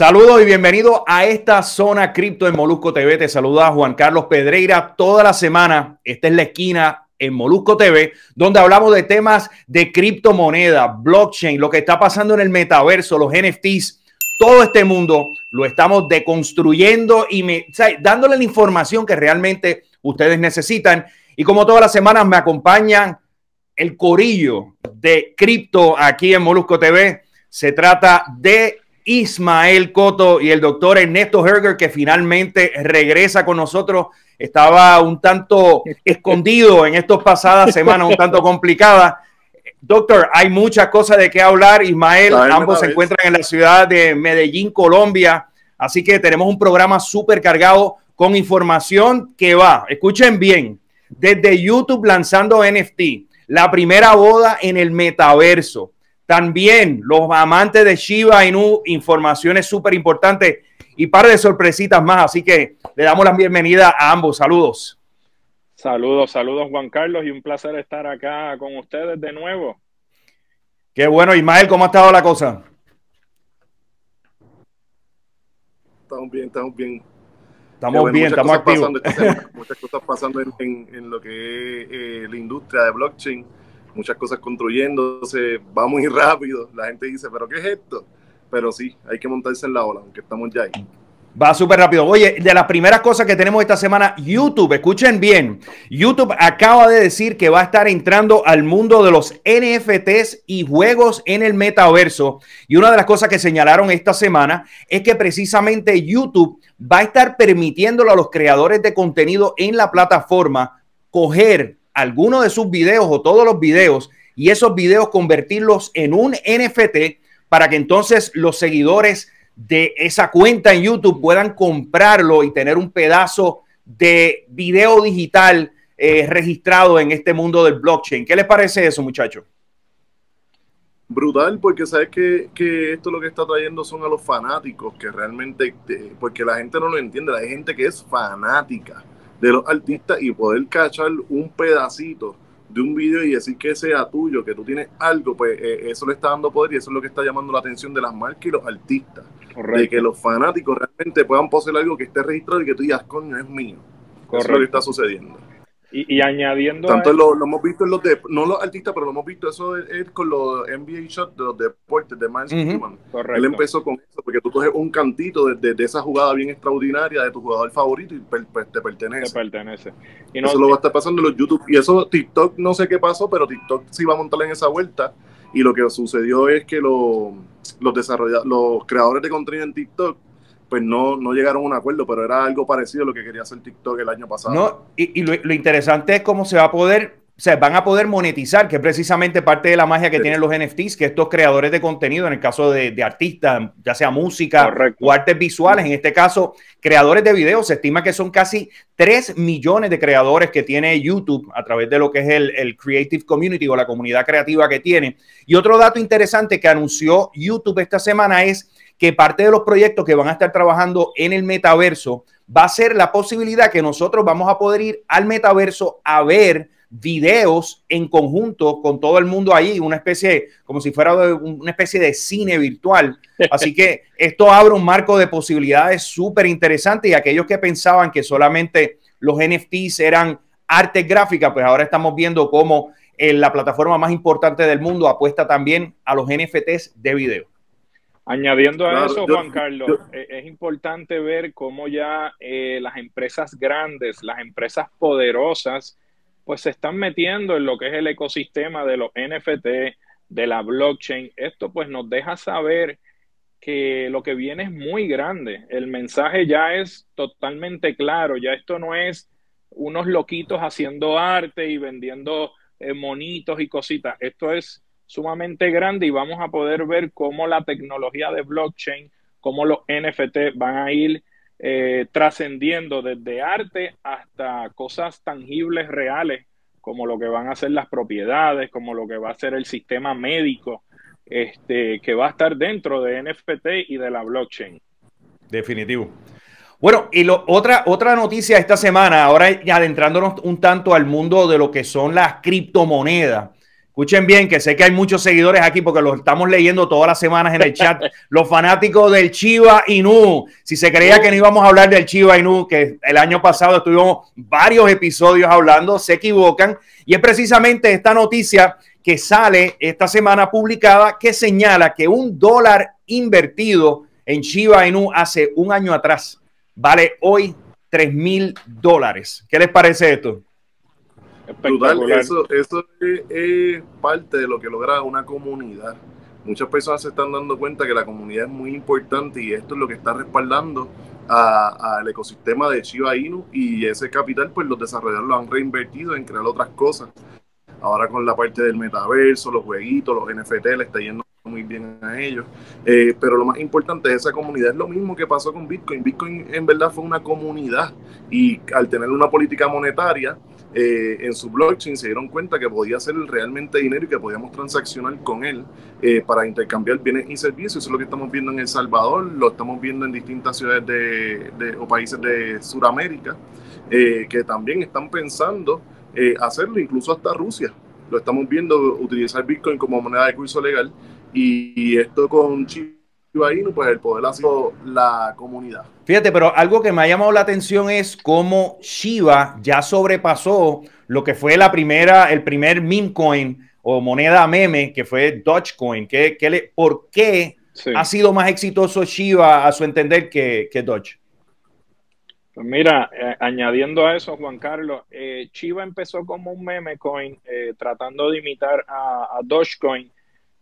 Saludos y bienvenido a esta zona cripto en Molusco TV. Te saluda Juan Carlos Pedreira toda la semana. Esta es la esquina en Molusco TV, donde hablamos de temas de criptomoneda, blockchain, lo que está pasando en el metaverso, los NFTs, todo este mundo lo estamos deconstruyendo y dándole la información que realmente ustedes necesitan. Y como todas las semanas me acompañan el corillo de cripto aquí en Molusco TV. Se trata de Ismael Coto y el doctor Ernesto Herger, que finalmente regresa con nosotros. Estaba un tanto escondido en estas pasadas semanas, un tanto complicada. Doctor, hay muchas cosas de qué hablar. Ismael, ambos se encuentran en la ciudad de Medellín, Colombia. Así que tenemos un programa súper cargado con información que va, escuchen bien, desde YouTube lanzando NFT, la primera boda en el metaverso también los amantes de Shiba Inu, informaciones súper importantes y par de sorpresitas más. Así que le damos la bienvenida a ambos. Saludos. Saludos, saludos Juan Carlos y un placer estar acá con ustedes de nuevo. Qué bueno, Ismael, ¿cómo ha estado la cosa? Estamos bien, estamos bien. Estamos bien, estamos activos. muchas cosas pasando en, lo que es eh, la industria de blockchain muchas cosas construyéndose, va muy rápido. La gente dice, ¿pero qué es esto? Pero sí, hay que montarse en la ola, aunque estamos ya ahí. Va súper rápido. Oye, de las primeras cosas que tenemos esta semana, YouTube, escuchen bien, YouTube acaba de decir que va a estar entrando al mundo de los NFTs y juegos en el metaverso. Y una de las cosas que señalaron esta semana es que precisamente YouTube va a estar permitiéndolo a los creadores de contenido en la plataforma coger alguno de sus videos o todos los videos y esos videos convertirlos en un NFT para que entonces los seguidores de esa cuenta en YouTube puedan comprarlo y tener un pedazo de video digital eh, registrado en este mundo del blockchain. ¿Qué les parece eso, muchachos? Brutal, porque sabes que, que, esto lo que está trayendo son a los fanáticos, que realmente, porque la gente no lo entiende, hay gente que es fanática de los artistas y poder cachar un pedacito de un video y decir que sea tuyo, que tú tienes algo, pues eh, eso le está dando poder y eso es lo que está llamando la atención de las marcas y los artistas. De que los fanáticos realmente puedan poseer algo que esté registrado y que tú digas, coño, es mío. Eso es lo que está sucediendo. Y, añadiendo. Tanto lo, hemos visto en los de, no los artistas, pero lo hemos visto eso es, con los NBA shots de los deportes de Miles Él empezó con eso, porque tú coges un cantito de, de, esa jugada bien extraordinaria de tu jugador favorito y te pertenece. Te pertenece. Y eso lo va a estar pasando en los YouTube. Y eso TikTok no sé qué pasó, pero TikTok sí va a montar en esa vuelta. Y lo que sucedió es que los, los, los creadores de contenido en TikTok pues no, no llegaron a un acuerdo, pero era algo parecido a lo que quería hacer TikTok el año pasado. No, y, lo, interesante es cómo se va a poder, o sea, van a poder monetizar, que es precisamente parte de la magia que tienen los NFTs, que estos creadores de contenido, en el caso de, artistas, ya sea música o artes visuales, en este caso, creadores de videos, se estima que son casi 3 millones de creadores que tiene YouTube a través de lo que es el, el Creative Community o la comunidad creativa que tiene. Y otro dato interesante que anunció YouTube esta semana es que parte de los proyectos que van a estar trabajando en el metaverso va a ser la posibilidad que nosotros vamos a poder ir al metaverso a ver videos en conjunto con todo el mundo ahí, una especie, como si fuera una especie de cine virtual. Así que esto abre un marco de posibilidades súper interesante y aquellos que pensaban que solamente los NFTs eran arte gráfica, pues ahora estamos viendo cómo en eh, la plataforma más importante del mundo apuesta también a los NFTs de video. Añadiendo a eso, Juan Carlos, eh, es importante ver cómo ya eh, las empresas grandes, las empresas poderosas, pues se están metiendo en lo que es el ecosistema de los NFT, de la blockchain. Esto pues nos deja saber que lo que viene es muy grande. El mensaje ya es totalmente claro. Ya esto no es unos loquitos haciendo arte y vendiendo eh, monitos y cositas. Esto es sumamente grande y vamos a poder ver cómo la tecnología de blockchain, cómo los NFT van a ir eh, trascendiendo desde arte hasta cosas tangibles, reales, como lo que van a ser las propiedades, como lo que va a ser el sistema médico, este, que va a estar dentro de NFT y de la blockchain. Definitivo. Bueno, y lo, otra, otra noticia esta semana, ahora adentrándonos un tanto al mundo de lo que son las criptomonedas. Escuchen bien, que sé que hay muchos seguidores aquí porque los estamos leyendo todas las semanas en el chat. los fanáticos del Chiva Inu. Si se creía que no íbamos a hablar del Chiva Inu, que el año pasado estuvimos varios episodios hablando, se equivocan. Y es precisamente esta noticia que sale esta semana publicada que señala que un dólar invertido en Chiva Inu hace un año atrás vale hoy 3 mil dólares. ¿Qué les parece esto? Eso, eso es, parte de lo que logra una comunidad. Muchas personas se están dando cuenta que la comunidad es muy importante y esto es lo que está respaldando al ecosistema de Shiba Inu y ese capital pues los desarrolladores lo han reinvertido en crear otras cosas. Ahora con la parte del metaverso, los jueguitos, los NFT, le está yendo muy bien a ellos. Eh, pero lo más importante de esa comunidad es lo mismo que pasó con Bitcoin. Bitcoin en verdad fue una comunidad y al tener una política monetaria, eh, en su blockchain se dieron cuenta que podía ser realmente dinero y que podíamos transaccionar con él eh, para intercambiar bienes y servicios. Eso es lo que estamos viendo en El Salvador, lo estamos viendo en distintas ciudades de, o países de Sudamérica, eh, que también están pensando hacerlo, incluso hasta Rusia. Lo estamos viendo utilizar Bitcoin como moneda de curso legal y, esto con Chile pues el poder ha sido la comunidad. Fíjate, pero algo que me ha llamado la atención es cómo Shiba ya sobrepasó lo que fue la primera, el primer meme coin o moneda meme, que fue Dogecoin. ¿Qué, qué le, ¿Por qué ha sido más exitoso Shiba a su entender que, que Doge? Pues mira, eh, añadiendo a eso, Juan Carlos, eh, Shiba empezó como un meme coin eh, tratando de imitar a, a Dogecoin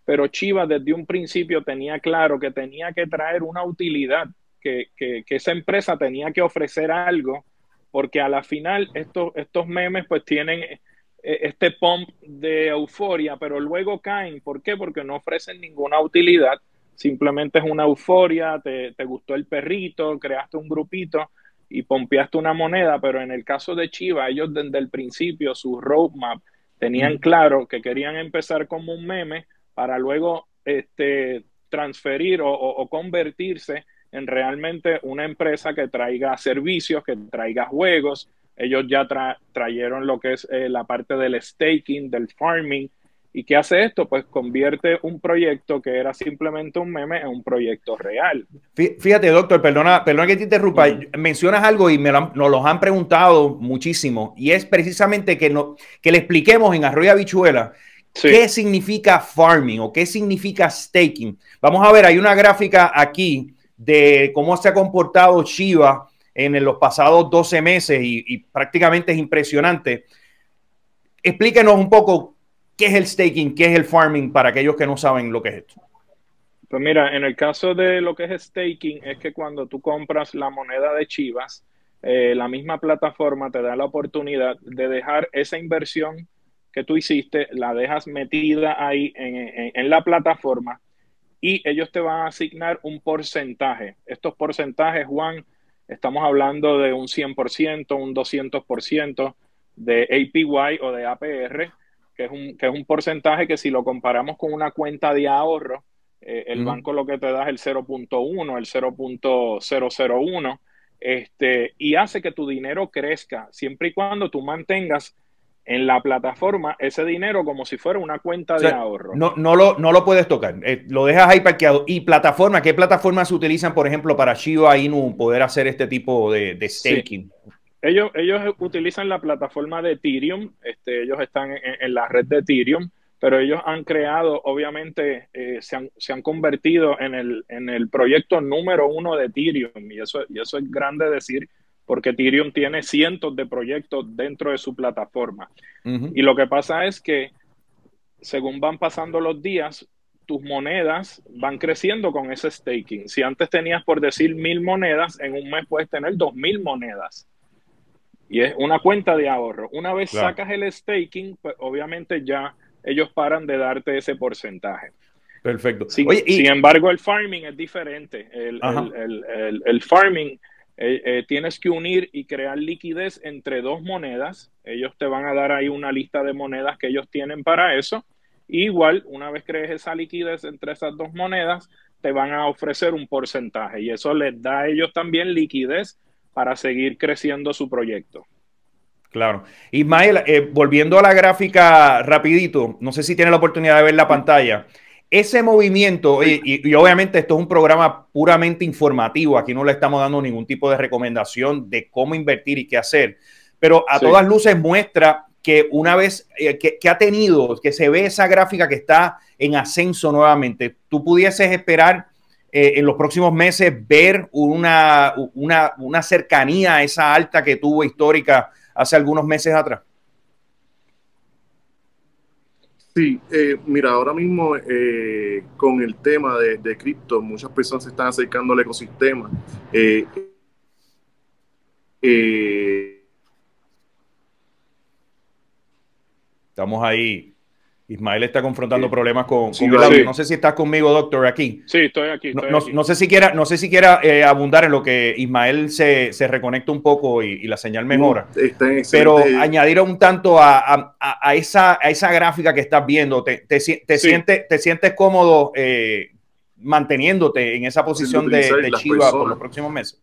pero Chivas desde un principio tenía claro que tenía que traer una utilidad, que, esa empresa tenía que ofrecer algo, porque a la final estos, estos memes pues tienen eh, este pump de euforia, pero luego caen. ¿Por qué? Porque no ofrecen ninguna utilidad, simplemente es una euforia, te, te gustó el perrito, creaste un grupito y pompeaste una moneda, pero en el caso de Chivas, ellos desde el principio, su roadmap, tenían claro que querían empezar como un meme, para luego este, transferir o, convertirse en realmente una empresa que traiga servicios, que traiga juegos. Ellos ya trajeron lo que es eh, la parte del staking, del farming. ¿Y qué hace esto? Pues convierte un proyecto que era simplemente un meme en un proyecto real. Fíjate, doctor, perdona, perdona que te interrumpa. Mencionas algo y me lo, nos lo han preguntado muchísimo. Y es precisamente que, no, que le expliquemos en Arroyo Habichuela ¿Qué significa farming o qué significa staking? Vamos a ver, hay una gráfica aquí de cómo se ha comportado Shiba en los pasados 12 meses y, prácticamente es impresionante. Explíquenos un poco qué es el staking, qué es el farming para aquellos que no saben lo que es esto. Pues mira, en el caso de lo que es staking, es que cuando tú compras la moneda de Chivas, eh, la misma plataforma te da la oportunidad de dejar esa inversión que tú hiciste, la dejas metida ahí en, la plataforma y ellos te van a asignar un porcentaje. Estos porcentajes, Juan, estamos hablando de un 100%, un 200% de APY o de APR, que es, un, que es un porcentaje que si lo comparamos con una cuenta de ahorro, eh, el banco lo que te da es el 0.1, el 0.001, este, y hace que tu dinero crezca siempre y cuando tú mantengas en la plataforma ese dinero como si fuera una cuenta de ahorro. No, no, lo, no lo puedes tocar, eh, lo dejas ahí parqueado. ¿Y plataforma? ¿Qué plataformas se utilizan, por ejemplo, para Shiba Inu poder hacer este tipo de, staking? Ellos, ellos utilizan la plataforma de Ethereum, este, ellos están en, la red de Ethereum, pero ellos han creado, obviamente, eh, se, han, se, han, convertido en el, en el proyecto número uno de Ethereum, y eso, y eso es grande decir porque Ethereum tiene cientos de proyectos dentro de su plataforma. Y lo que pasa es que según van pasando los días, tus monedas van creciendo con ese staking. Si antes tenías, por decir, mil monedas, en un mes puedes tener dos mil monedas. Y es una cuenta de ahorro. Una vez sacas el staking, pues obviamente ya ellos paran de darte ese porcentaje. Perfecto. Sin, sin embargo, el farming es diferente. El, el, el farming eh, eh, tienes que unir y crear liquidez entre dos monedas. Ellos te van a dar ahí una lista de monedas que ellos tienen para eso. igual, una vez crees esa liquidez entre esas dos monedas, te van a ofrecer un porcentaje y eso les da a ellos también liquidez para seguir creciendo su proyecto. Claro. Ismael, eh, volviendo a la gráfica rapidito, no sé si tiene la oportunidad de ver la pantalla. Ese movimiento, y, obviamente esto es un programa puramente informativo, aquí no le estamos dando ningún tipo de recomendación de cómo invertir y qué hacer, pero a todas luces muestra que una vez eh, que, ha tenido, que se ve esa gráfica que está en ascenso nuevamente, tú pudieses esperar eh, en los próximos meses ver una, una, una cercanía a esa alta que tuvo histórica hace algunos meses atrás. Sí, eh, mira, ahora mismo eh, con el tema de, cripto, muchas personas se están acercando al ecosistema. Eh, Estamos ahí Ismael está confrontando problemas con, audio. No sé si estás conmigo, doctor, aquí. Sí, estoy aquí. no, sé si quiera, no sé si quiera eh, abundar en lo que Ismael se, se reconecta un poco y, la señal mejora. pero añadir un tanto a, esa, a esa gráfica que estás viendo, ¿te, te, sientes, te sientes cómodo eh, manteniéndote en esa posición de, de Chiva por los próximos meses?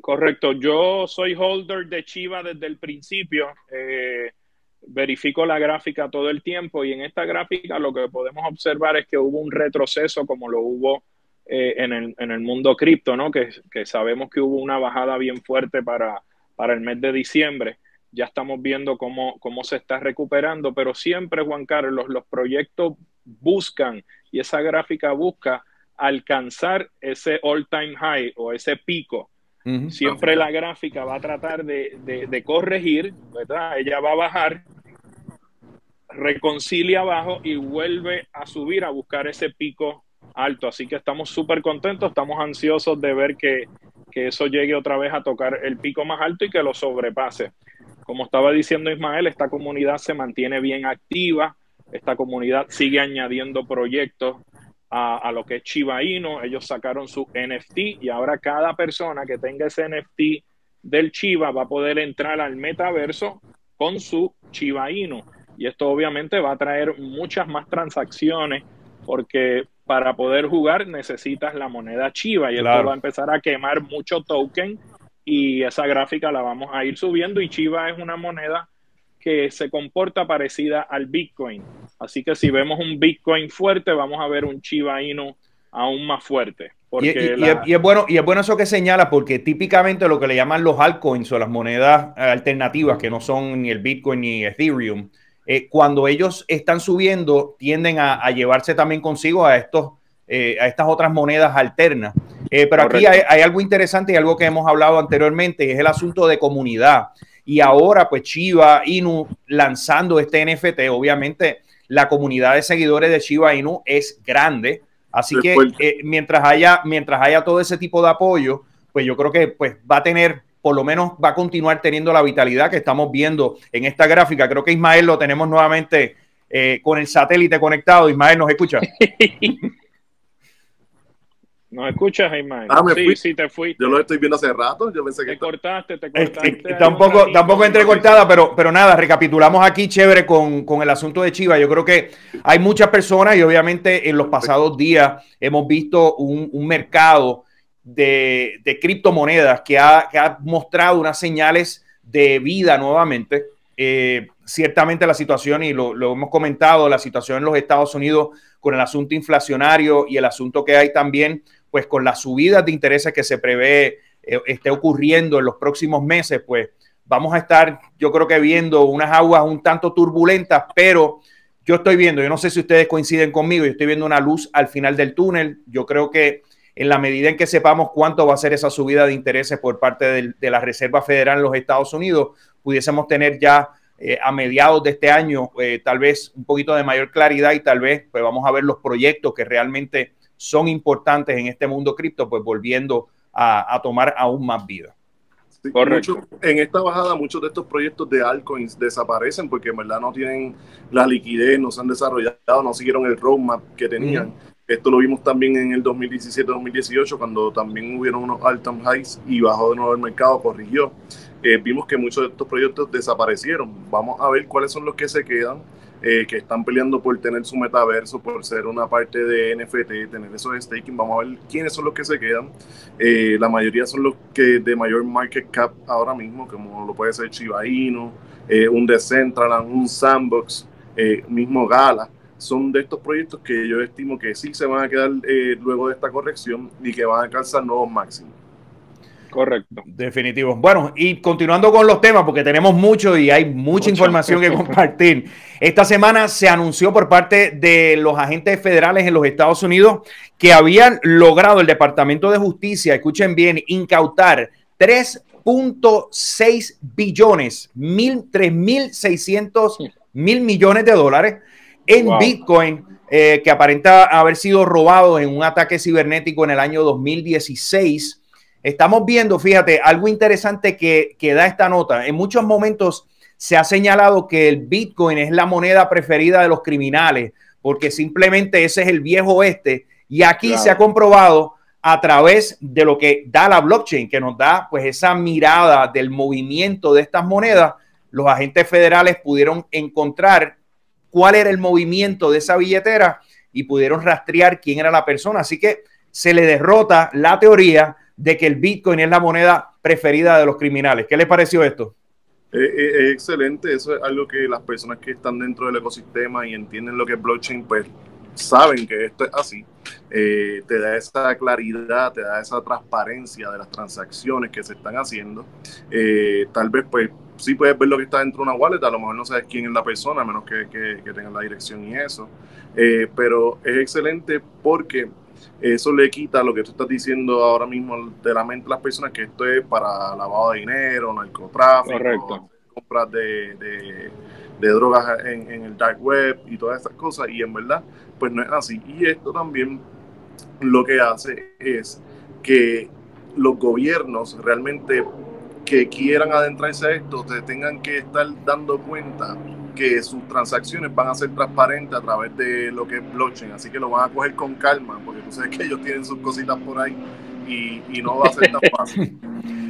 Correcto. Yo soy holder de Chiva desde el principio. Eh, verifico la gráfica todo el tiempo y en esta gráfica lo que podemos observar es que hubo un retroceso como lo hubo eh, en, el, en, el, mundo cripto, ¿no? Que, que, sabemos que hubo una bajada bien fuerte para, para el mes de diciembre. Ya estamos viendo cómo, cómo se está recuperando, pero siempre, Juan Carlos, los proyectos buscan y esa gráfica busca alcanzar ese all-time high o ese pico. Siempre la gráfica va a tratar de, de, de corregir, ¿verdad? Ella va a bajar reconcilia abajo y vuelve a subir a buscar ese pico alto. Así que estamos súper contentos, estamos ansiosos de ver que, eso llegue otra vez a tocar el pico más alto y que lo sobrepase. Como estaba diciendo Ismael, esta comunidad se mantiene bien activa, esta comunidad sigue añadiendo proyectos a, lo que es Chiba. Ellos sacaron su NFT y ahora cada persona que tenga ese NFT del Chiba va a poder entrar al metaverso con su Chiba. Y esto obviamente va a traer muchas más transacciones porque para poder jugar necesitas la moneda Chiva y esto va a empezar a quemar mucho token y esa gráfica la vamos a ir subiendo y Chiva es una moneda que se comporta parecida al Bitcoin. Así que si vemos un Bitcoin fuerte, vamos a ver un Chiva Inu aún más fuerte. Y, es bueno, y es bueno eso que señala, porque típicamente lo que le llaman los altcoins o las monedas alternativas, que no son ni el Bitcoin ni Ethereum, eh, cuando ellos están subiendo, tienden a, llevarse también consigo a, estos, eh, a estas otras monedas alternas. Eh, pero aquí hay, algo interesante y algo que hemos hablado anteriormente, es el asunto de comunidad. Y ahora, pues Chiva Inu lanzando este NFT, obviamente la comunidad de seguidores de Chiva Inu es grande. Así que mientras, haya, mientras haya todo ese tipo de apoyo, pues yo creo que pues, va a tener por lo menos va a continuar teniendo la vitalidad que estamos viendo en esta gráfica. Creo que Ismael lo tenemos nuevamente eh, con el satélite conectado. Ismael, ¿nos escucha? ¿Nos escuchas, Ismael? Ah, me sí, sí, te fui. Yo lo estoy viendo hace rato. Yo pensé que. Te cortaste, te cortaste. tampoco, tampoco entrecortada, pero, pero nada, recapitulamos aquí chévere con, con, el asunto de Chiva. Yo creo que hay muchas personas y obviamente en los pasados días hemos visto un, un mercado de, criptomonedas que ha, mostrado unas señales de vida nuevamente. Eh, ciertamente la situación, y lo, hemos comentado, la situación en los Estados Unidos con el asunto inflacionario y el asunto que hay también, pues con las subidas de intereses que se prevé eh, esté ocurriendo en los próximos meses, pues vamos a estar, yo creo que viendo unas aguas un tanto turbulentas, pero yo estoy viendo, yo no sé si ustedes coinciden conmigo, yo estoy viendo una luz al final del túnel, yo creo que en la medida en que sepamos cuánto va a ser esa subida de intereses por parte de, la Reserva Federal en los Estados Unidos, pudiésemos tener ya eh, a mediados de este año eh, tal vez un poquito de mayor claridad y tal vez pues vamos a ver los proyectos que realmente son importantes en este mundo cripto, pues volviendo a, tomar aún más vida. en esta bajada muchos de estos proyectos de altcoins desaparecen porque en verdad no tienen la liquidez, no se han desarrollado, no siguieron el roadmap que tenían. Esto lo vimos también en el 2017-2018, cuando también hubieron unos all-time highs y bajó de nuevo el mercado, corrigió. eh, vimos que muchos de estos proyectos desaparecieron. Vamos a ver cuáles son los que se quedan, eh, que están peleando por tener su metaverso, por ser una parte de NFT, tener esos staking. Vamos a ver quiénes son los que se quedan. Eh, la mayoría son los que de mayor market cap ahora mismo, como lo puede ser Chiba Inu, un Decentraland, un Sandbox, mismo Gala son de estos proyectos que yo estimo que sí se van a quedar luego de esta corrección y que van a alcanzar nuevos máximos. Correcto. Definitivo. Bueno, y continuando con los temas, porque tenemos mucho y hay mucha información que compartir. Esta semana se anunció por parte de los agentes federales en los Estados Unidos que habían logrado el Departamento de Justicia, escuchen bien, incautar 3.6 billones, mil, 3.600 mil millones de dólares en Bitcoin. Eh, que aparenta haber sido robado en un ataque cibernético en el año 2016 Estamos viendo, fíjate, algo interesante que, da esta nota. En muchos momentos se ha señalado que el Bitcoin es la moneda preferida de los criminales, porque simplemente ese es el viejo oeste. Y aquí se ha comprobado a través de lo que da la blockchain, que nos da pues esa mirada del movimiento de estas monedas. Los agentes federales pudieron encontrar cuál era el movimiento de esa billetera y pudieron rastrear quién era la persona. Así que se le derrota la teoría de que el Bitcoin es la moneda preferida de los criminales. ¿Qué le pareció esto? Eh, eh, es excelente, eso es algo que las personas que están dentro del ecosistema y entienden lo que es blockchain, pues saben que esto es así. Eh, te da esa claridad, te da esa transparencia de las transacciones que se están haciendo. tal vez, pues, sí puedes ver lo que está dentro de una wallet, a lo mejor no sabes quién es la persona, a menos que, que, que tengan la dirección y eso. pero es excelente porque eso le quita lo que tú estás diciendo ahora mismo de la mente de las personas, que esto es para lavado de dinero, narcotráfico, compras de, de, drogas en, en, el dark web y todas esas cosas. Y en verdad, pues no es así. Y esto también lo que hace es que los gobiernos realmente que quieran adentrarse a esto te tengan que estar dando cuenta que sus transacciones van a ser transparentes a través de lo que es blockchain, así que lo van a coger con calma, porque tú sabes que ellos tienen sus cositas por ahí y, no va a ser tan fácil.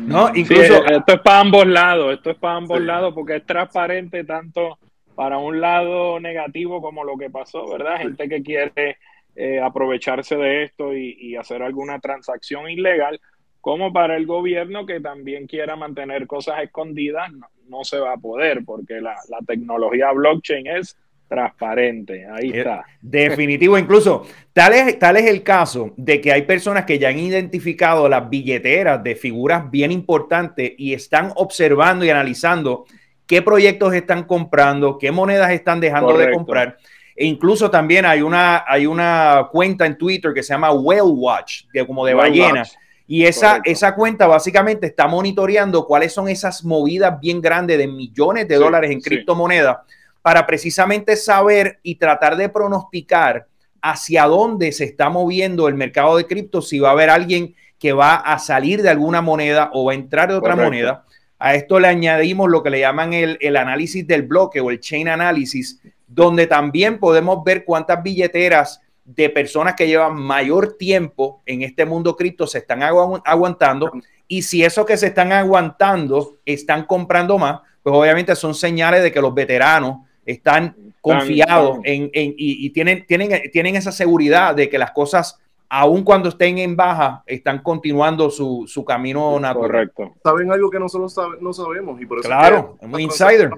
no, incluso esto es para ambos lados, esto es para ambos lados porque es transparente tanto para un lado negativo como lo que pasó, ¿verdad? Gente que quiere eh, aprovecharse de esto y hacer alguna transacción ilegal, como para el gobierno que también quiera mantener cosas escondidas, no, se va a poder porque la, tecnología blockchain es transparente. Ahí eh, está. Definitivo, incluso tal es, tal es el caso de que hay personas que ya han identificado las billeteras de figuras bien importantes y están observando y analizando qué proyectos están comprando, qué monedas están dejando de comprar. E incluso también hay una, hay una cuenta en Twitter que se llama Whale Watch, que como de ballena. Y esa, esa cuenta básicamente está monitoreando cuáles son esas movidas bien grandes de millones de dólares en criptomonedas para precisamente saber y tratar de pronosticar hacia dónde se está moviendo el mercado de cripto, si va a haber alguien que va a salir de alguna moneda o va a entrar de otra moneda. A esto le añadimos lo que le llaman el, el análisis del bloque o el chain analysis, donde también podemos ver cuántas billeteras de personas que llevan mayor tiempo en este mundo cripto se están aguantando y si eso que se están aguantando están comprando más, pues obviamente son señales de que los veteranos están confiados en, y, tienen, tienen, tienen esa seguridad de que las cosas, aun cuando estén en baja, están continuando su, camino natural. Correcto. Saben algo que nosotros no sabemos y por eso claro, es un insider.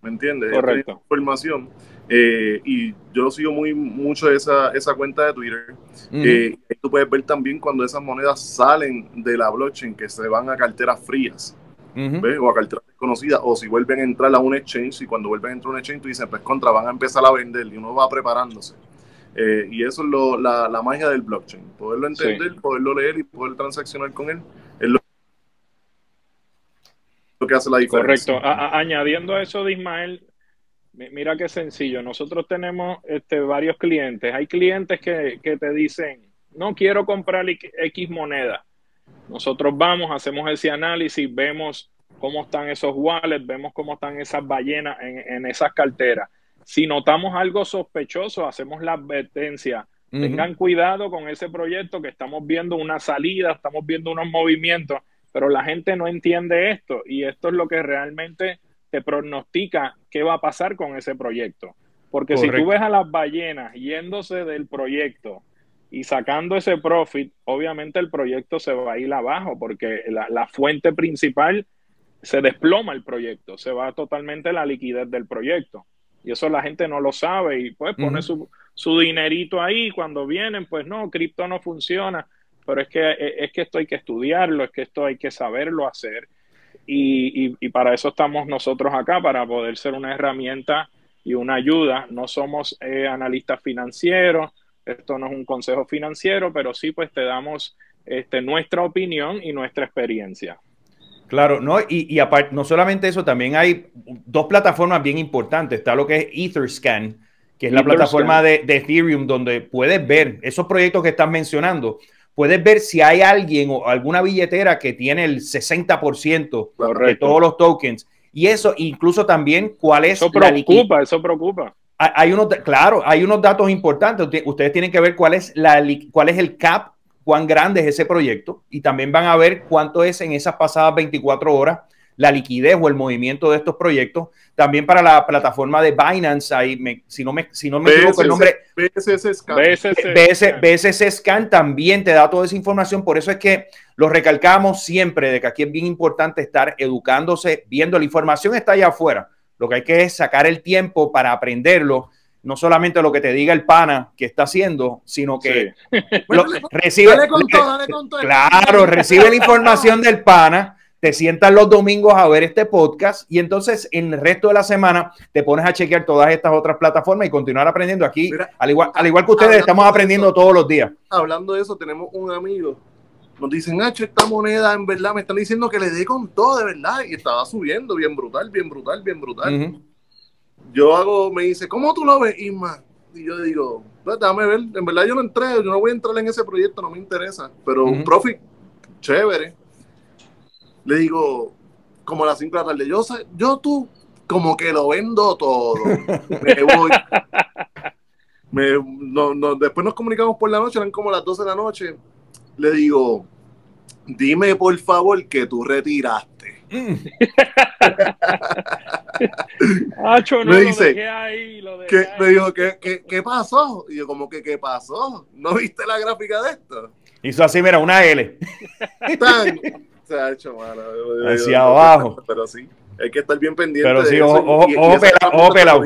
¿Me entiendes? Correcto. información eh, y yo sigo muy mucho esa, esa cuenta de Twitter. Eh, tú puedes ver también cuando esas monedas salen de la blockchain, que se van a carteras frías. O a carteras desconocidas, o si vuelven a entrar a un exchange, y cuando vuelven a entrar a un exchange, tú dices, pues contra, van a empezar a vender, y uno va preparándose. Eh, y eso es lo, la, la, magia del blockchain, poderlo entender, poderlo leer y poder transaccionar con él, es lo que hace la diferencia. Correcto. añadiendo a eso de Ismael, Mira qué sencillo. Nosotros tenemos este, varios clientes. Hay clientes que, te dicen, no quiero comprar X moneda. Nosotros vamos, hacemos ese análisis, vemos cómo están esos wallets, vemos cómo están esas ballenas en, esas carteras. Si notamos algo sospechoso, hacemos la advertencia. Tengan cuidado con ese proyecto que estamos viendo una salida, estamos viendo unos movimientos pero la gente no entiende esto y esto es lo que realmente te pronostica qué va a pasar con ese proyecto. Porque si tú ves a las ballenas yéndose del proyecto y sacando ese profit, obviamente el proyecto se va a ir abajo porque la, fuente principal se desploma el proyecto, se va totalmente la liquidez del proyecto. Y eso la gente no lo sabe y pues pone su, su dinerito ahí. Cuando vienen, pues no, cripto no funciona pero es que, es que esto hay que estudiarlo, es que esto hay que saberlo hacer. Y, y, para eso estamos nosotros acá, para poder ser una herramienta y una ayuda. No somos eh, analistas financieros, esto no es un consejo financiero, pero sí pues te damos este, nuestra opinión y nuestra experiencia. Claro, no, y, y aparte, no solamente eso, también hay dos plataformas bien importantes. Está lo que es Etherscan, que es la plataforma de, de, Ethereum, donde puedes ver esos proyectos que estás mencionando puedes ver si hay alguien o alguna billetera que tiene el 60% de todos los tokens. Y eso incluso también cuál es... Eso preocupa, eso preocupa. Hay unos, claro, hay unos datos importantes. Ustedes tienen que ver cuál es, la, cuál es el cap, cuán grande es ese proyecto y también van a ver cuánto es en esas pasadas 24 horas la liquidez o el movimiento de estos proyectos. También para la plataforma de Binance, ahí si no me, si no me equivoco el nombre, BSC Scan. BSC, Scan también te da toda esa información. Por eso es que lo recalcamos siempre de que aquí es bien importante estar educándose, viendo la información está allá afuera. Lo que hay que es sacar el tiempo para aprenderlo no solamente lo que te diga el pana que está haciendo, sino que recibe, claro, recibe la información del pana, te sientas los domingos a ver este podcast y entonces en el resto de la semana te pones a chequear todas estas otras plataformas y continuar aprendiendo aquí. al, igual, al igual que ustedes, estamos aprendiendo todos los días. Hablando de eso, tenemos un amigo. Nos dicen, Nacho, esta moneda en verdad me están diciendo que le dé con todo, de verdad. Y estaba subiendo, bien brutal, bien brutal, bien brutal. Yo hago, me dice, ¿cómo tú lo ves, Isma? Y yo digo, pues, déjame ver. En verdad yo no entré, yo no voy a entrar en ese proyecto, no me interesa. Pero un profit, chévere le digo, como a las 5 de la tarde, yo, yo tú como que lo vendo todo. Me voy. después nos comunicamos por la noche, eran como las 12 de la noche. Le digo, dime por favor que tú retiraste. me dice, me dijo, ¿qué, ¿qué, pasó? Y yo como que, ¿qué pasó? ¿No viste la gráfica de esto? Hizo así, mira, una L. Tan, se ha hecho, Hacia abajo. Pero sí, hay que estar bien pendiente. Pero sí, ojo, pelado,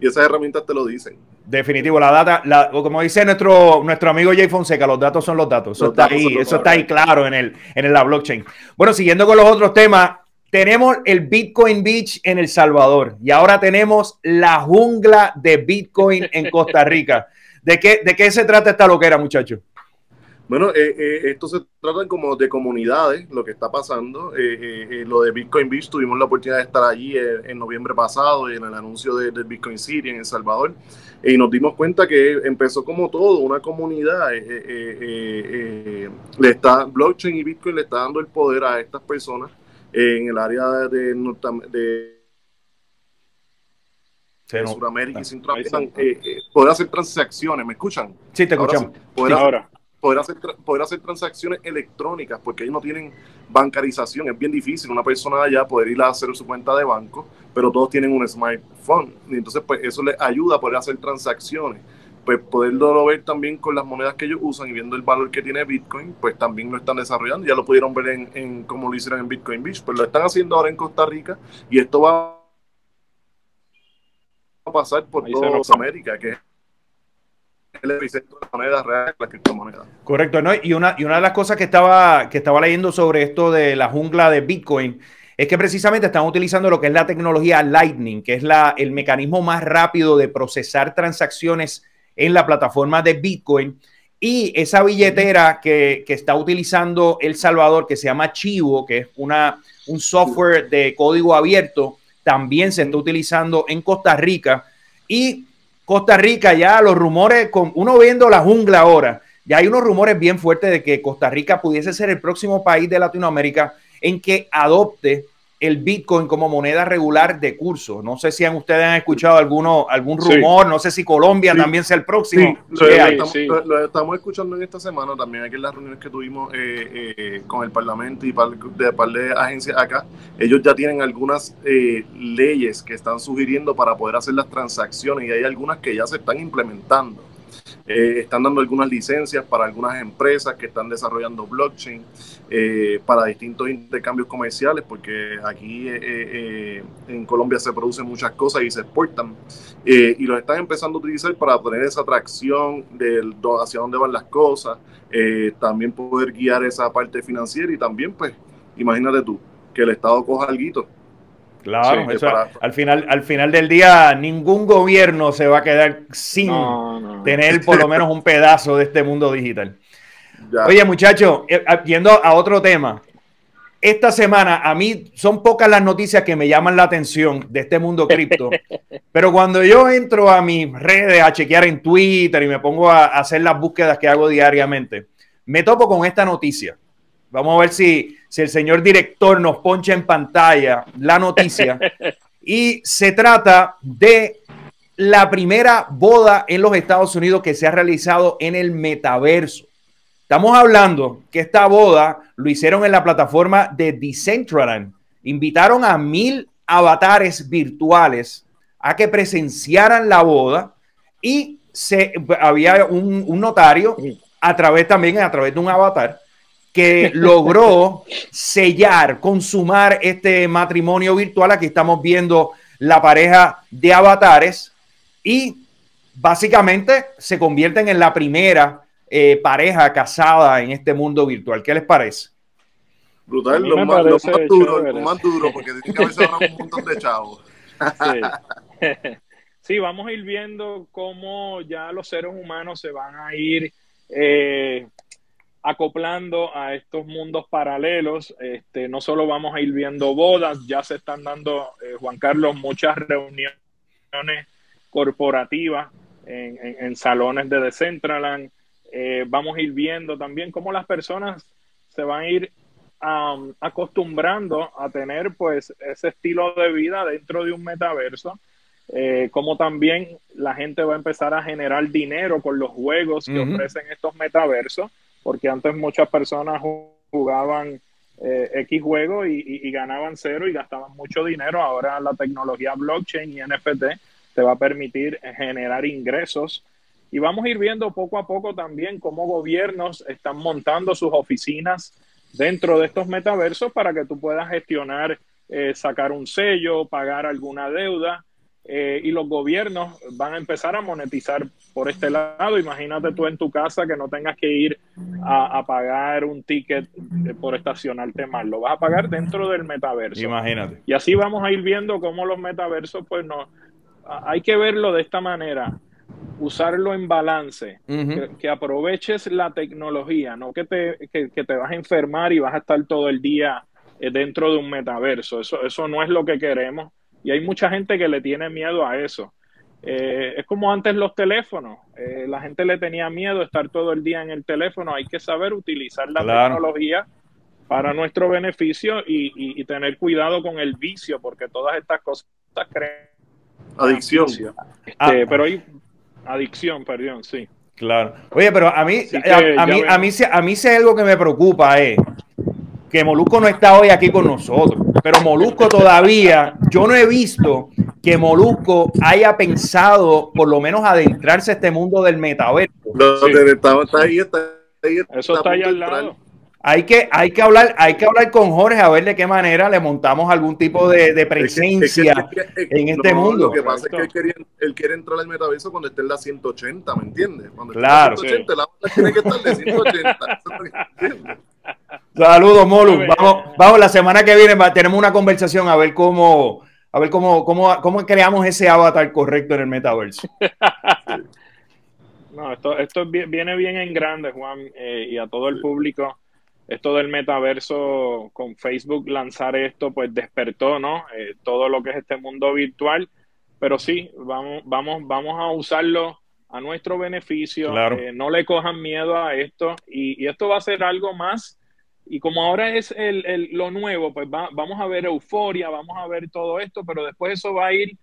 Y esas herramientas te lo dicen. Definitivo, la data, la, como dice nuestro, nuestro amigo Jay Fonseca, los datos son los datos. Eso está ahí, eso está ahí claro en, el, en la blockchain. Bueno, siguiendo con los otros temas, tenemos el Bitcoin Beach en El Salvador y ahora tenemos la jungla de Bitcoin en Costa Rica. ¿De qué, de qué se trata esta loquera, muchachos? Bueno, eh, eh, esto se trata como de comunidades, lo que está pasando. Eh, lo de Bitcoin Beach, tuvimos la oportunidad de estar allí en noviembre pasado en el anuncio del Bitcoin City en El Salvador. Y nos dimos cuenta que empezó como todo, una comunidad. le está, blockchain y Bitcoin le está dando el poder a estas personas en el área de, de, de Sudamérica y Centroamérica, poder hacer transacciones. ¿Me escuchan? Sí, te escuchamos. ahora poder hacer, poder hacer transacciones electrónicas, porque ellos no tienen bancarización, es bien difícil una persona allá poder ir a hacer su cuenta de banco, pero todos tienen un smartphone, y entonces pues eso les ayuda a poder hacer transacciones. Pues poderlo ver también con las monedas que ellos usan y viendo el valor que tiene Bitcoin, pues también lo están desarrollando. Ya lo pudieron ver en, en cómo lo hicieron en Bitcoin Beach, pues lo están haciendo ahora en Costa Rica y esto va a pasar por toda América, que es el epicentro de la criptomoneda. Correcto, ¿no? Y una, y una de las cosas que estaba, que estaba leyendo sobre esto de la jungla de Bitcoin es que precisamente están utilizando lo que es la tecnología Lightning, que es la, el mecanismo más rápido de procesar transacciones en la plataforma de Bitcoin. Y esa billetera que, que, está utilizando El Salvador, que se llama Chivo, que es una, un software de código abierto, también se está utilizando en Costa Rica. Y Costa Rica ya los rumores, con uno viendo la jungla ahora, ya hay unos rumores bien fuertes de que Costa Rica pudiese ser el próximo país de Latinoamérica en que adopte el Bitcoin como moneda regular de curso. No sé si han, ustedes han escuchado alguno, algún rumor, no sé si Colombia también sea el próximo. Sí, lo, estamos, escuchando en esta semana también aquí en las reuniones que tuvimos eh, eh, con el Parlamento y par de, par de agencias acá. Ellos ya tienen algunas eh, leyes que están sugiriendo para poder hacer las transacciones y hay algunas que ya se están implementando. Eh, están dando algunas licencias para algunas empresas que están desarrollando blockchain eh, para distintos intercambios comerciales, porque aquí eh, en Colombia se producen muchas cosas y se exportan, y los están empezando a utilizar para tener esa atracción de hacia dónde van las cosas, también poder guiar esa parte financiera y también, pues, imagínate tú, que el Estado coja algo Claro, al, final, al final del día ningún gobierno se va a quedar sin tener por lo menos un pedazo de este mundo digital. Oye muchachos, eh, ah, yendo a otro tema, esta semana a mí son pocas las noticias que me llaman la atención de este mundo cripto, pero cuando yo entro a mis redes a chequear en Twitter y me pongo a hacer las búsquedas que hago diariamente, me topo con esta noticia. Vamos a ver si, si el señor director nos poncha en pantalla la noticia. y se trata de la primera boda en los Estados Unidos que se ha realizado en el metaverso. Estamos hablando que esta boda lo hicieron en la plataforma de Decentraland. Invitaron a mil avatares virtuales a que presenciaran la boda y se, había un, un notario a través también, a través de un avatar, que logró sellar, consumar este matrimonio virtual. Aquí estamos viendo la pareja de avatares y básicamente se convierten en la primera eh, pareja casada en este mundo virtual. ¿Qué les parece? Brutal, lo más, duro, lo más duro, porque tiene que haber un montón de chavos. Sí. sí. vamos a ir viendo cómo ya los seres humanos se van a ir eh, acoplando a estos mundos paralelos. Este, no solo vamos a ir viendo bodas, ya se están dando, eh, Juan Carlos, muchas reuniones corporativas en, salones de Decentraland. Eh, vamos a ir viendo también cómo las personas se van a ir acostumbrando a tener pues ese estilo de vida dentro de un metaverso. Eh, como también la gente va a empezar a generar dinero con los juegos que ofrecen estos metaversos porque antes muchas personas jugaban eh, X juego y, ganaban cero y gastaban mucho dinero. Ahora la tecnología blockchain y NFT te va a permitir generar ingresos. Y vamos a ir viendo poco a poco también cómo gobiernos están montando sus oficinas dentro de estos metaversos para que tú puedas gestionar, eh, sacar un sello, pagar alguna deuda eh, y los gobiernos van a empezar a monetizar por este lado. Imagínate tú en tu casa que no tengas que ir a, pagar un ticket eh, por estacionarte mal, lo vas a pagar dentro del metaverso. Imagínate. Y así vamos a ir viendo cómo los metaversos, pues no, hay que verlo de esta manera, usarlo en balance, que, aproveches la tecnología, no que te, que, te vas a enfermar y vas a estar todo el día eh, dentro de un metaverso. Eso, eso no es lo que queremos y hay mucha gente que le tiene miedo a eso. Eh, es como antes los teléfonos. Eh, la gente le tenía miedo a estar todo el día en el teléfono. Hay que saber utilizar la tecnología para nuestro beneficio y, tener cuidado con el vicio, porque todas estas cosas crean adicción. Este, ah. Pero hay adicción, perdón, sí. Claro. Oye, pero a mí, a, mí, a, mí, a mí, si hay algo que me preocupa es que Molusco no está hoy aquí con nosotros, pero Molusco todavía, yo no he visto que Molusco haya pensado por lo menos adentrarse a este mundo del metaverso. Eso está ahí al lado. Hay que, hay, que hablar, hay que hablar con Jorge a ver de qué manera le montamos algún tipo de, presencia en este mundo. Lo que pasa es que él quiere, entrar al metaverso cuando esté en la 180, ¿me entiendes? Cuando claro. esté en la 180, la tiene que estar de 180. Saludos, Molu. Vamos, vamos, la semana que viene tenemos una conversación a ver cómo, a ver cómo, cómo, cómo creamos ese avatar correcto en el metaverso. No, esto, esto viene bien en grande, Juan, eh, y a todo el público. Esto del metaverso con Facebook lanzar esto, pues despertó, ¿no? Eh, todo lo que es este mundo virtual. Pero sí, vamos, vamos, vamos a usarlo a nuestro beneficio. Eh, no le cojan miedo a esto. Y, y esto va a ser algo más y como ahora es el, lo nuevo, pues vamos a ver euforia, vamos a ver todo esto, pero después eso va a ir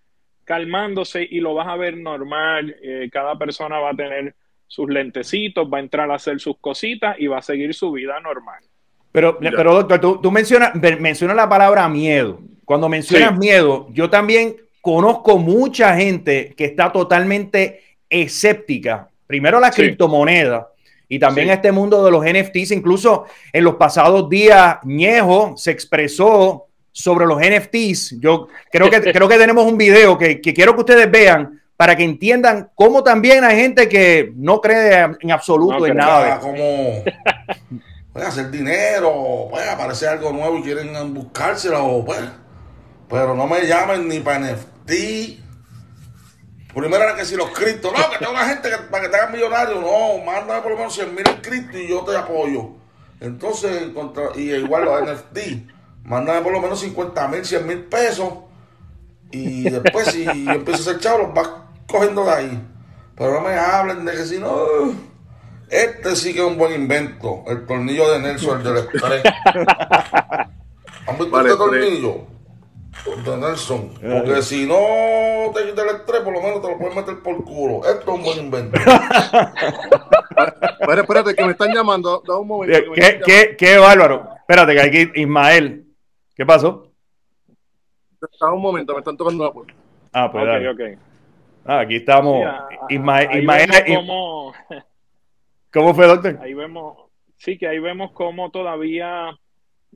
calmándose y lo vas a ver normal. Eh, cada persona va a tener sus lentecitos, va a entrar a hacer sus cositas y va a seguir su vida normal. Pero, pero doctor, tú, tú mencionas, mencionas la palabra miedo. Cuando mencionas miedo, yo también conozco mucha gente que está totalmente escéptica. Primero la criptomoneda y también este mundo de los NFTs. Incluso en los pasados días, Ñejo se expresó sobre los NFTs. Yo creo que, creo que tenemos un video que, quiero que ustedes vean para que entiendan cómo también hay gente que no cree en absoluto en nada. Como puede hacer dinero, puede aparecer algo nuevo y quieren buscárselo, pues. Pero no me llamen ni para NFT Primero era que si los criptos, no, que tengo una gente que, para que te hagan millonario, no, mándame por lo menos 100 mil criptos y yo te apoyo. Entonces, y igual los NFT, mándame por lo menos 50 mil, 100 mil pesos y después si yo empiezo a hacer chavo, los vas cogiendo de ahí. Pero no me hablen de que si no, este sí que es un buen invento, el tornillo de Nelson, el del Express. ¿Han visto este tornillo? De Nelson. Porque si no te quita el estrés, por lo menos te lo puedes meter por culo. Esto es un buen invento. Espera, espérate, que me están llamando. Da un momento. ¿Qué, qué, qué, bárbaro? Espérate, que aquí Ismael. ¿Qué pasó? Da un momento, me están tocando la puerta. Ah, pues okay, okay. Ah, aquí estamos. Ismael. Ismael cómo... ¿Cómo fue, doctor? Ahí vemos. Sí, que ahí vemos cómo todavía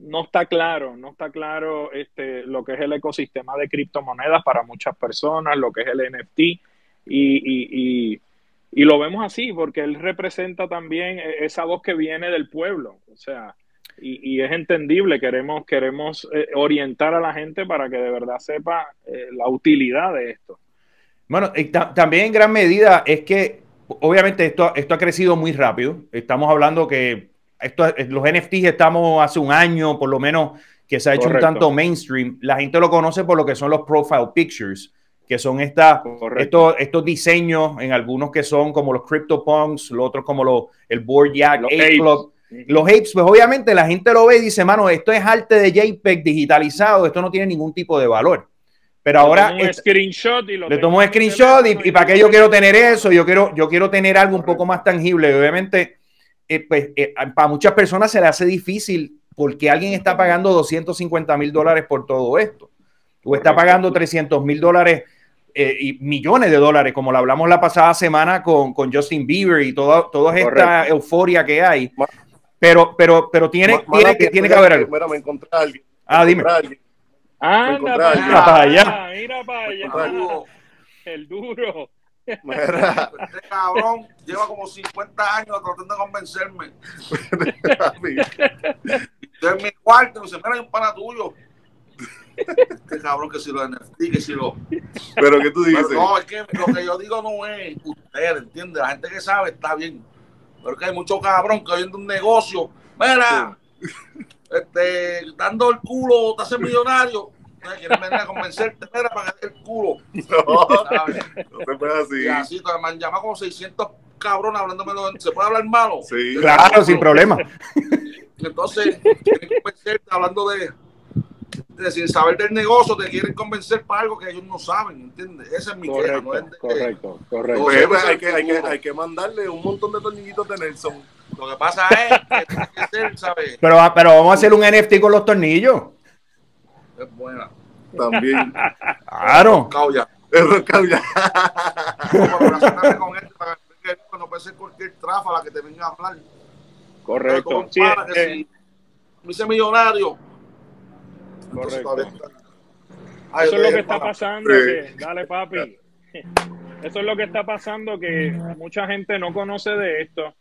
no está claro, no está claro este, lo que es el ecosistema de criptomonedas para muchas personas, lo que es el NFT, y, y, y, lo vemos así, porque él representa también e, esa voz que viene del pueblo, o sea, y, es entendible, queremos, queremos eh, orientar a la gente para que de verdad sepa eh, la utilidad de esto. Bueno, y también en gran medida es que, obviamente, esto, esto ha crecido muy rápido, estamos hablando que esto, los NFTs estamos hace un año, por lo menos, que se ha hecho un tanto mainstream. La gente lo conoce por lo que son los profile pictures, que son esta, estos, estos diseños, en algunos que son como los CryptoPunks, los otros como los, el Board Yak, los apes. Club. Los apes, pues obviamente la gente lo ve y dice, mano, esto es arte de JPEG digitalizado, esto no tiene ningún tipo de valor. Pero ahora un screenshot y lo le tomo un screenshot y, y, para qué yo quiero tener eso, yo quiero, yo quiero tener algo un poco más tangible. Obviamente, eh, pues eh, para muchas personas se le hace difícil porque alguien está pagando 250 mil dólares por todo esto. Tú estás pagando 300 mil dólares eh, y millones de dólares, como lo hablamos la pasada semana con, con Justin Bieber y toda, toda esta euforia que hay. Pero, pero, pero tiene, tiene, que, tiene que haber algo. Mira, me encontré a alguien. Ah, dime. Anda, para allá. Mira para allá. El duro. Este cabrón lleva como 50 años tratando de convencerme. Estoy en mi cuarto y dice, mira, hay un pana tuyo. Este cabrón que si lo NFT, que si lo... Pero que tú dices. no, es que lo que yo digo no es usted, ¿entiende? La gente que sabe está bien. Pero que hay mucho cabrón que oyendo un negocio. Mira, este, dando el culo, te hace millonario quieren venir a convencerte, para ganar el culo. No, no se puede así. Y así, me han llamado como 600 cabrones hablándome, ¿se puede hablar malo? Sí. Claro, sin problema. Entonces, quieren convencerte hablando de, de, sin saber del negocio, te quieren convencer para algo que ellos no saben, ¿entiendes? Esa es mi correcto, queja, no es de, correcto, correcto. Pues, pues, hay, que, hay, que, hay que mandarle un montón de tornillitos de Nelson. Lo que pasa es que tiene que ser, ¿sabes? Pero, pero vamos a hacer un NFT con los tornillos es buena. También. Claro. Es rocauya. con él para que no puede ser cualquier trafa la que te venga a hablar. Correcto. Sí, que eh, si me hice millonario. Correcto. Eso es lo que está pasando. Que, dale, papi. Eso es lo que está pasando, que mucha gente no conoce de esto.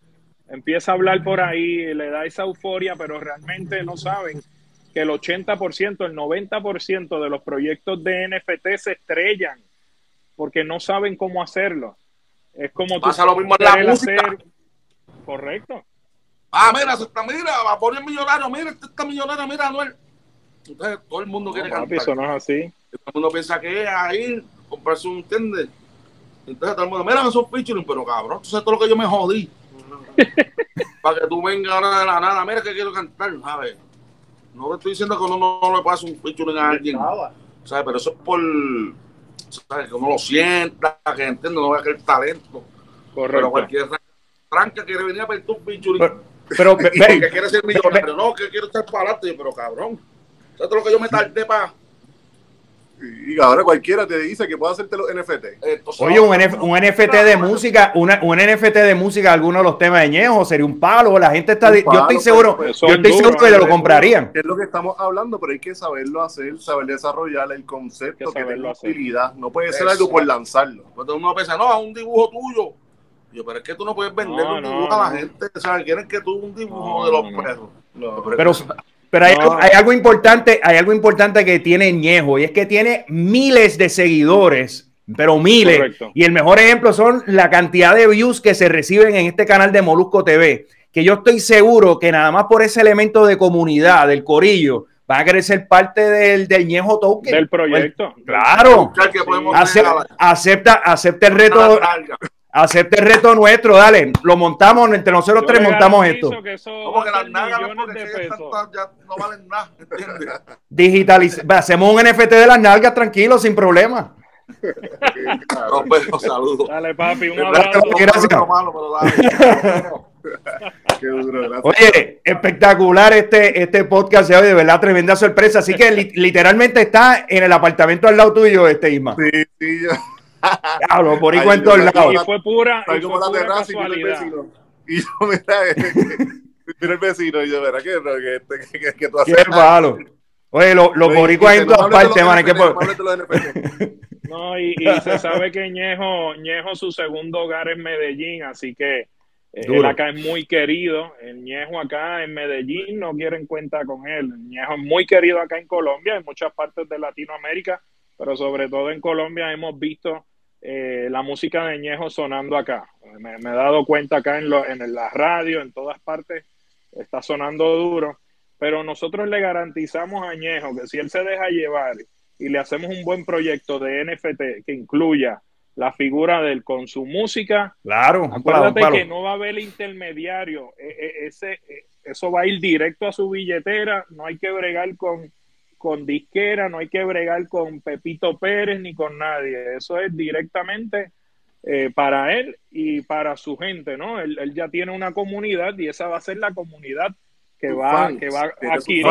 Empieza a hablar por ahí, le da esa euforia, pero realmente no saben que el 80%, el 90% de los proyectos de NFT se estrellan porque no saben cómo hacerlo. Es como Pasa lo mismo en la música. Correcto. Ah, mira, se está, mira, va a poner millonario, mira, este está millonario, mira, Anuel. Entonces, todo el mundo quiere cantar. Eso no es así. Todo el mundo piensa que es ahí, comprarse un tender. Entonces todo el mundo, mira, esos featuring, pero cabrón, tú sabes todo lo que yo me jodí. para que tú vengas ahora de la nada, mira que quiero cantar, ¿sabes? No estoy diciendo que uno no, le pase un featuring a alguien, ¿sabes? Pero eso es por, ¿sabes? Que uno lo sienta, que entienda, no vea que el talento. Correcto. Pero cualquier tranca quiere venir a pedir tu featuring. Pero, pero, que quiere ser millonario, no, que quiere estar para adelante, pero cabrón. ¿Sabes lo que yo me tardé para y ahora cualquiera te dice que puede hacerte los NFT. Oye, un, un NFT de música, una, un NFT de música, algunos de los temas de Ñejo, sería un palo. La gente está. yo estoy seguro, pues, yo estoy seguro que lo comprarían. Es lo que estamos hablando, pero hay que saberlo hacer, saber desarrollar el concepto, que, tenga utilidad. No puede ser algo por lanzarlo. Cuando uno piensa, no, es un dibujo tuyo. Yo, pero es que tú no puedes vender un dibujo a la gente. O sea, quieren que tú un dibujo de los perros. pero, pero hay, algo, importante, hay algo importante que tiene Ñejo y es que tiene miles de seguidores, pero miles. Y el mejor ejemplo son la cantidad de views que se reciben en este canal de Molusco TV, que yo estoy seguro que nada más por ese elemento de comunidad, del corillo, va a querer ser parte del, del Ñejo Token. Del proyecto. claro. acepta, acepta el reto. Acepte el reto nuestro, dale. Lo montamos, entre nosotros tres montamos esto. Que Como que las nalgas ya no valen nada, ¿entiendes? hacemos un NFT de las nalgas tranquilo, sin problema. Pues, saludos. Dale, papi, un abrazo. Gracias. Oye, espectacular este, este podcast de hoy, de verdad, tremenda sorpresa. Así que literalmente está en el apartamento al lado tuyo, este Isma. Sí, sí, ya. Claro, por ahí en todos lados. Y fue pura, y fue pura casualidad. Y yo, mira, mira el vecino, y yo, mira, que, que, que, que tú haces. Qué malo. Oye, los lo boricuas en todas partes, man. No, y, y se sabe que Ñejo, Ñejo, su segundo hogar es Medellín, así que eh, él acá es muy querido. El Ñejo acá en Medellín no quieren cuenta con él. El Ñejo es muy querido acá en Colombia, en muchas partes de Latinoamérica, pero sobre todo en Colombia hemos visto eh, la música de Ñejo sonando acá. Me, he dado cuenta acá en, en la radio, en todas partes, está sonando duro. Pero nosotros le garantizamos a Ñejo que si él se deja llevar y le hacemos un buen proyecto de NFT que incluya la figura de él con su música, claro, acuérdate que no va a haber intermediario. E, e, ese, e, eso va a ir directo a su billetera, no hay que bregar con con disquera, no hay que bregar con Pepito Pérez ni con nadie. Eso es directamente eh, para él y para su gente, ¿no? Él, ya tiene una comunidad y esa va a ser la comunidad que va, que va a adquirir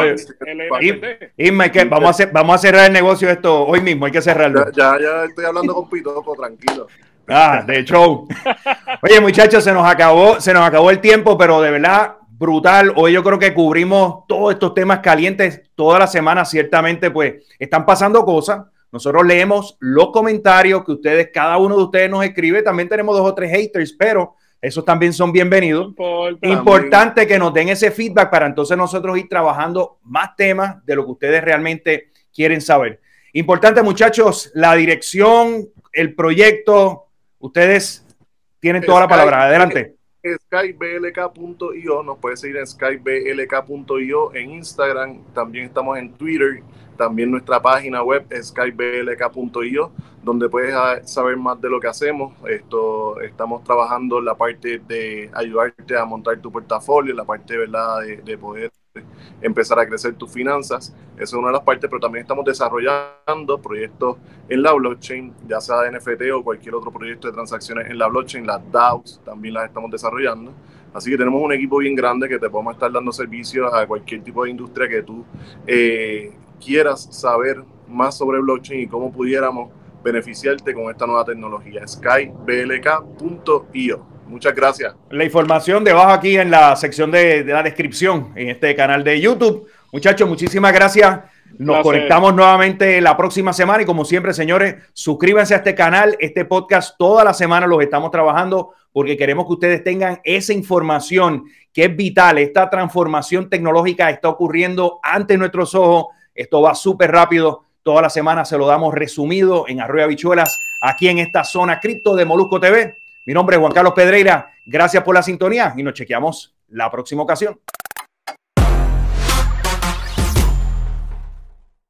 el que vamos, a hacer, vamos a cerrar el negocio esto hoy mismo, hay que cerrarlo. Ya, ya, estoy hablando con Pitoco, tranquilo. Ah, de show. Oye, muchachos, se nos acabó, se nos acabó el tiempo, pero de verdad brutal. Hoy yo creo que cubrimos todos estos temas calientes toda la semana. Ciertamente, pues están pasando cosas. Nosotros leemos los comentarios que ustedes, cada uno de ustedes nos escribe. También tenemos dos o tres haters, pero esos también son bienvenidos. Importante que nos den ese feedback para entonces nosotros ir trabajando más temas de lo que ustedes realmente quieren saber. Importante, muchachos, la dirección, el proyecto, ustedes tienen toda la palabra. Adelante skyblk.io, nos puede seguir en skyblk.io en Instagram, también estamos en Twitter, también nuestra página web skyblk.io, donde puedes saber más de lo que hacemos. Esto estamos trabajando en la parte de ayudarte a montar tu portafolio, la parte ¿verdad? De poder empezar a crecer tus finanzas. Esa es una de las partes, pero también estamos desarrollando proyectos en la blockchain, ya sea de NFT o cualquier otro proyecto de transacciones en la blockchain. Las DAOs también las estamos desarrollando. Así que tenemos un equipo bien grande que te podemos estar dando servicios a cualquier tipo de industria que tú eh, quieras saber más sobre blockchain y cómo pudiéramos beneficiarte con esta nueva tecnología. skyblk.io. Muchas gracias. La información debajo aquí en la sección de, la descripción en este canal de YouTube. Muchachos, muchísimas gracias. Nos conectamos nuevamente la próxima semana y como siempre, señores, suscríbanse a este canal, este podcast toda la semana los estamos trabajando porque queremos que ustedes tengan esa información que es vital. Esta transformación tecnológica está ocurriendo ante nuestros ojos. Esto va súper rápido. Toda la semana se lo damos resumido en Arroyo Habichuelas, aquí en esta zona cripto de Molusco TV. Mi nombre es Juan Carlos Pedreira. Gracias por la sintonía y nos chequeamos la próxima ocasión.